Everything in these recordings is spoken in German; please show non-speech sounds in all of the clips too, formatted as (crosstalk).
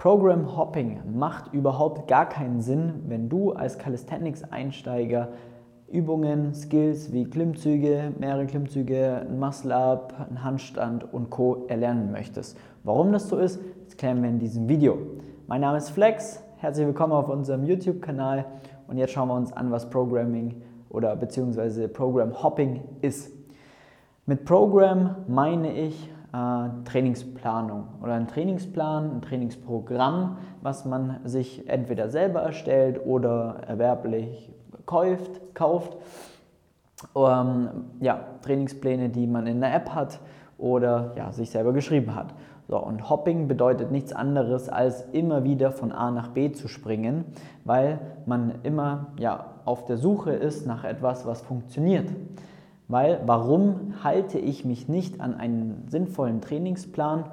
Program Hopping macht überhaupt gar keinen Sinn, wenn du als Calisthenics-Einsteiger Übungen, Skills wie Klimmzüge, mehrere Klimmzüge, ein Muscle-Up, ein Handstand und Co. erlernen möchtest. Warum das so ist, das klären wir in diesem Video. Mein Name ist Flex, herzlich willkommen auf unserem YouTube-Kanal und jetzt schauen wir uns an, was Programming oder beziehungsweise Program Hopping ist. Mit Program meine ich äh, Trainingsplanung oder ein Trainingsplan, ein Trainingsprogramm, was man sich entweder selber erstellt oder erwerblich kauft. kauft. Ähm, ja, Trainingspläne, die man in der App hat oder ja, sich selber geschrieben hat. So, und Hopping bedeutet nichts anderes, als immer wieder von A nach B zu springen, weil man immer ja, auf der Suche ist nach etwas, was funktioniert. Weil warum halte ich mich nicht an einen sinnvollen Trainingsplan?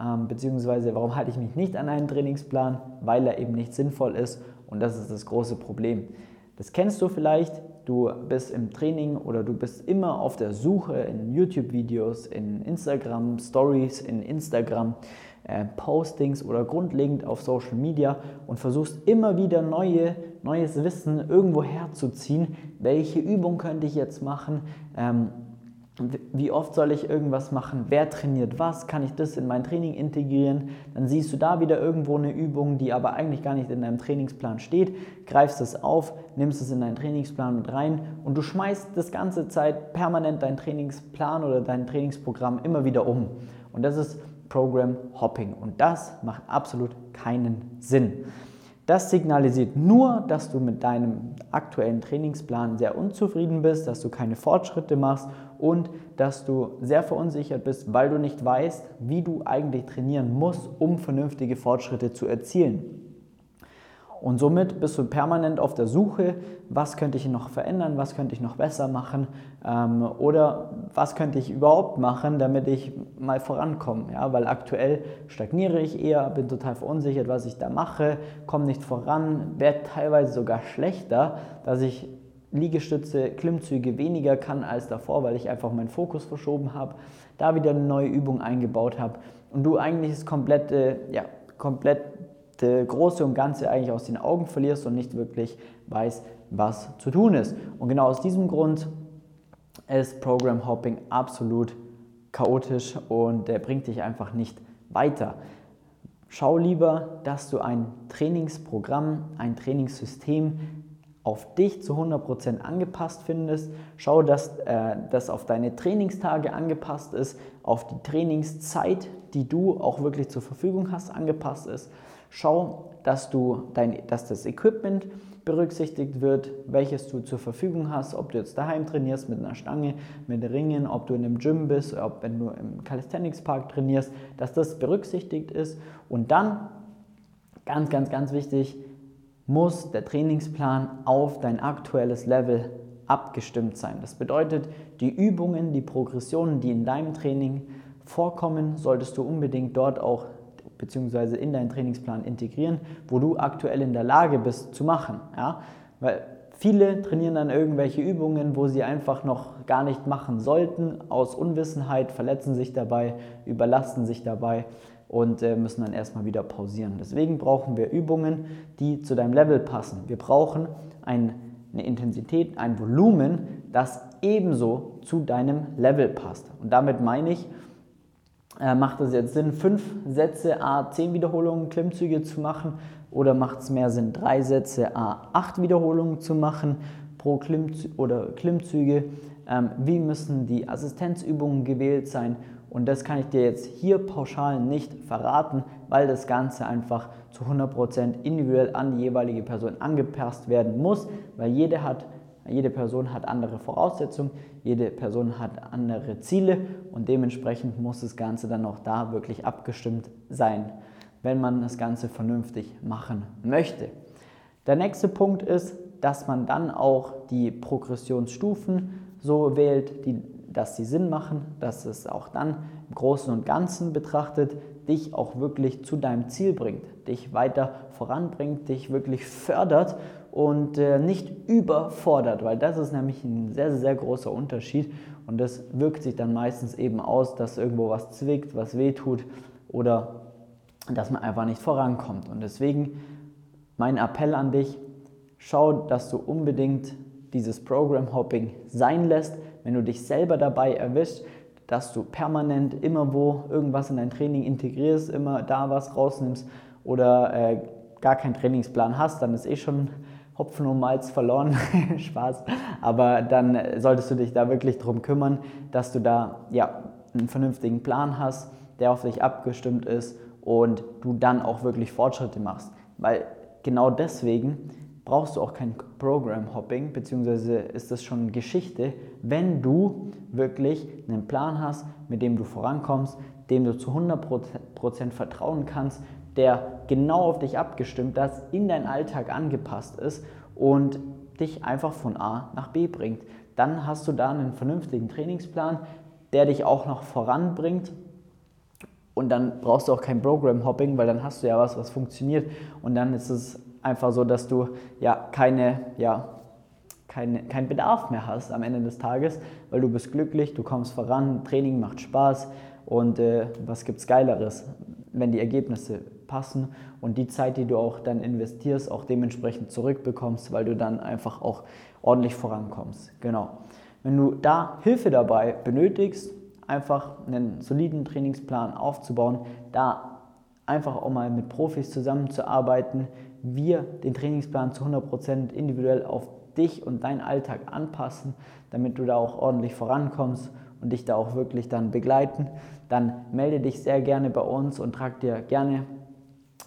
Ähm, beziehungsweise warum halte ich mich nicht an einen Trainingsplan? Weil er eben nicht sinnvoll ist und das ist das große Problem. Das kennst du vielleicht, du bist im Training oder du bist immer auf der Suche in YouTube-Videos, in Instagram-Stories, in Instagram. Äh, oder grundlegend auf Social Media und versuchst immer wieder neue, neues Wissen irgendwo herzuziehen. Welche Übung könnte ich jetzt machen? Ähm, wie oft soll ich irgendwas machen? Wer trainiert was? Kann ich das in mein Training integrieren? Dann siehst du da wieder irgendwo eine Übung, die aber eigentlich gar nicht in deinem Trainingsplan steht, greifst es auf, nimmst es in deinen Trainingsplan mit rein und du schmeißt das ganze Zeit permanent deinen Trainingsplan oder dein Trainingsprogramm immer wieder um. Und das ist Program Hopping. Und das macht absolut keinen Sinn. Das signalisiert nur, dass du mit deinem aktuellen Trainingsplan sehr unzufrieden bist, dass du keine Fortschritte machst und dass du sehr verunsichert bist, weil du nicht weißt, wie du eigentlich trainieren musst, um vernünftige Fortschritte zu erzielen. Und somit bist du permanent auf der Suche, was könnte ich noch verändern, was könnte ich noch besser machen ähm, oder was könnte ich überhaupt machen, damit ich mal vorankomme. Ja? Weil aktuell stagniere ich eher, bin total verunsichert, was ich da mache, komme nicht voran, werde teilweise sogar schlechter, dass ich Liegestütze, Klimmzüge weniger kann als davor, weil ich einfach meinen Fokus verschoben habe, da wieder eine neue Übung eingebaut habe und du eigentlich das komplette, ja, komplett das Große und Ganze eigentlich aus den Augen verlierst und nicht wirklich weißt, was zu tun ist. Und genau aus diesem Grund ist Program Hopping absolut chaotisch und der bringt dich einfach nicht weiter. Schau lieber, dass du ein Trainingsprogramm, ein Trainingssystem auf dich zu 100% angepasst findest. Schau, dass äh, das auf deine Trainingstage angepasst ist, auf die Trainingszeit, die du auch wirklich zur Verfügung hast, angepasst ist. Schau, dass, du dein, dass das Equipment berücksichtigt wird, welches du zur Verfügung hast, ob du jetzt daheim trainierst mit einer Stange, mit Ringen, ob du in einem Gym bist, ob wenn du im Calisthenics Park trainierst, dass das berücksichtigt ist. Und dann, ganz, ganz, ganz wichtig, muss der Trainingsplan auf dein aktuelles Level abgestimmt sein. Das bedeutet, die Übungen, die Progressionen, die in deinem Training vorkommen, solltest du unbedingt dort auch beziehungsweise in deinen Trainingsplan integrieren, wo du aktuell in der Lage bist zu machen. Ja? Weil viele trainieren dann irgendwelche Übungen, wo sie einfach noch gar nicht machen sollten, aus Unwissenheit, verletzen sich dabei, überlasten sich dabei und äh, müssen dann erstmal wieder pausieren. Deswegen brauchen wir Übungen, die zu deinem Level passen. Wir brauchen ein, eine Intensität, ein Volumen, das ebenso zu deinem Level passt. Und damit meine ich, äh, macht es jetzt Sinn, fünf Sätze a 10 Wiederholungen Klimmzüge zu machen oder macht es mehr Sinn, drei Sätze a 8 Wiederholungen zu machen pro Klimmzü oder Klimmzüge? Ähm, wie müssen die Assistenzübungen gewählt sein? Und das kann ich dir jetzt hier pauschal nicht verraten, weil das Ganze einfach zu 100% individuell an die jeweilige Person angepasst werden muss, weil jede hat jede Person hat andere Voraussetzungen, jede Person hat andere Ziele und dementsprechend muss das Ganze dann auch da wirklich abgestimmt sein, wenn man das Ganze vernünftig machen möchte. Der nächste Punkt ist, dass man dann auch die Progressionsstufen so wählt, die, dass sie Sinn machen, dass es auch dann im Großen und Ganzen betrachtet dich auch wirklich zu deinem Ziel bringt, dich weiter voranbringt, dich wirklich fördert und äh, nicht überfordert, weil das ist nämlich ein sehr, sehr großer Unterschied und das wirkt sich dann meistens eben aus, dass irgendwo was zwickt, was wehtut oder dass man einfach nicht vorankommt. Und deswegen mein Appell an dich, schau, dass du unbedingt dieses Program Hopping sein lässt, wenn du dich selber dabei erwischst, dass du permanent immer wo irgendwas in dein Training integrierst, immer da was rausnimmst oder äh, gar keinen Trainingsplan hast, dann ist eh schon Hopfen und Malz verloren. (laughs) Spaß. Aber dann solltest du dich da wirklich darum kümmern, dass du da ja, einen vernünftigen Plan hast, der auf dich abgestimmt ist und du dann auch wirklich Fortschritte machst. Weil genau deswegen brauchst du auch kein Program Hopping, beziehungsweise ist das schon Geschichte, wenn du wirklich einen Plan hast, mit dem du vorankommst, dem du zu 100% vertrauen kannst, der genau auf dich abgestimmt ist, in deinen Alltag angepasst ist und dich einfach von A nach B bringt. Dann hast du da einen vernünftigen Trainingsplan, der dich auch noch voranbringt und dann brauchst du auch kein Program Hopping, weil dann hast du ja was, was funktioniert und dann ist es einfach so, dass du ja keine, ja, keinen kein Bedarf mehr hast am Ende des Tages, weil du bist glücklich, du kommst voran, Training macht Spaß und äh, was es Geileres, wenn die Ergebnisse passen und die Zeit, die du auch dann investierst, auch dementsprechend zurückbekommst, weil du dann einfach auch ordentlich vorankommst. Genau. Wenn du da Hilfe dabei benötigst, einfach einen soliden Trainingsplan aufzubauen, da einfach auch mal mit Profis zusammenzuarbeiten, wir den Trainingsplan zu 100% individuell auf dich und deinen Alltag anpassen, damit du da auch ordentlich vorankommst und dich da auch wirklich dann begleiten, dann melde dich sehr gerne bei uns und trag dir gerne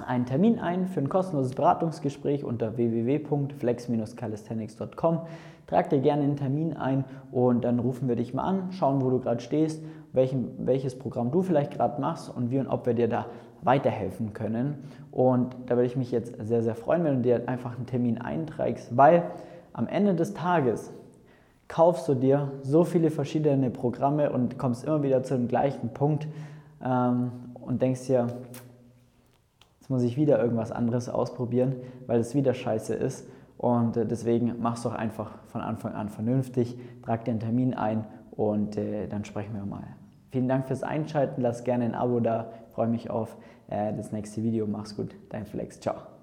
einen Termin ein für ein kostenloses Beratungsgespräch unter www.flex-calisthenics.com. Trag dir gerne einen Termin ein und dann rufen wir dich mal an, schauen, wo du gerade stehst, welchen, welches Programm du vielleicht gerade machst und wie und ob wir dir da weiterhelfen können. Und da würde ich mich jetzt sehr, sehr freuen, wenn du dir einfach einen Termin einträgst, weil am Ende des Tages kaufst du dir so viele verschiedene Programme und kommst immer wieder zu dem gleichen Punkt ähm, und denkst dir, jetzt muss ich wieder irgendwas anderes ausprobieren, weil es wieder scheiße ist. Und äh, deswegen mach's doch einfach von Anfang an vernünftig, trag dir einen Termin ein und äh, dann sprechen wir mal. Vielen Dank fürs Einschalten, lass gerne ein Abo da, freue mich auf äh, das nächste Video. Mach's gut, dein Flex, ciao.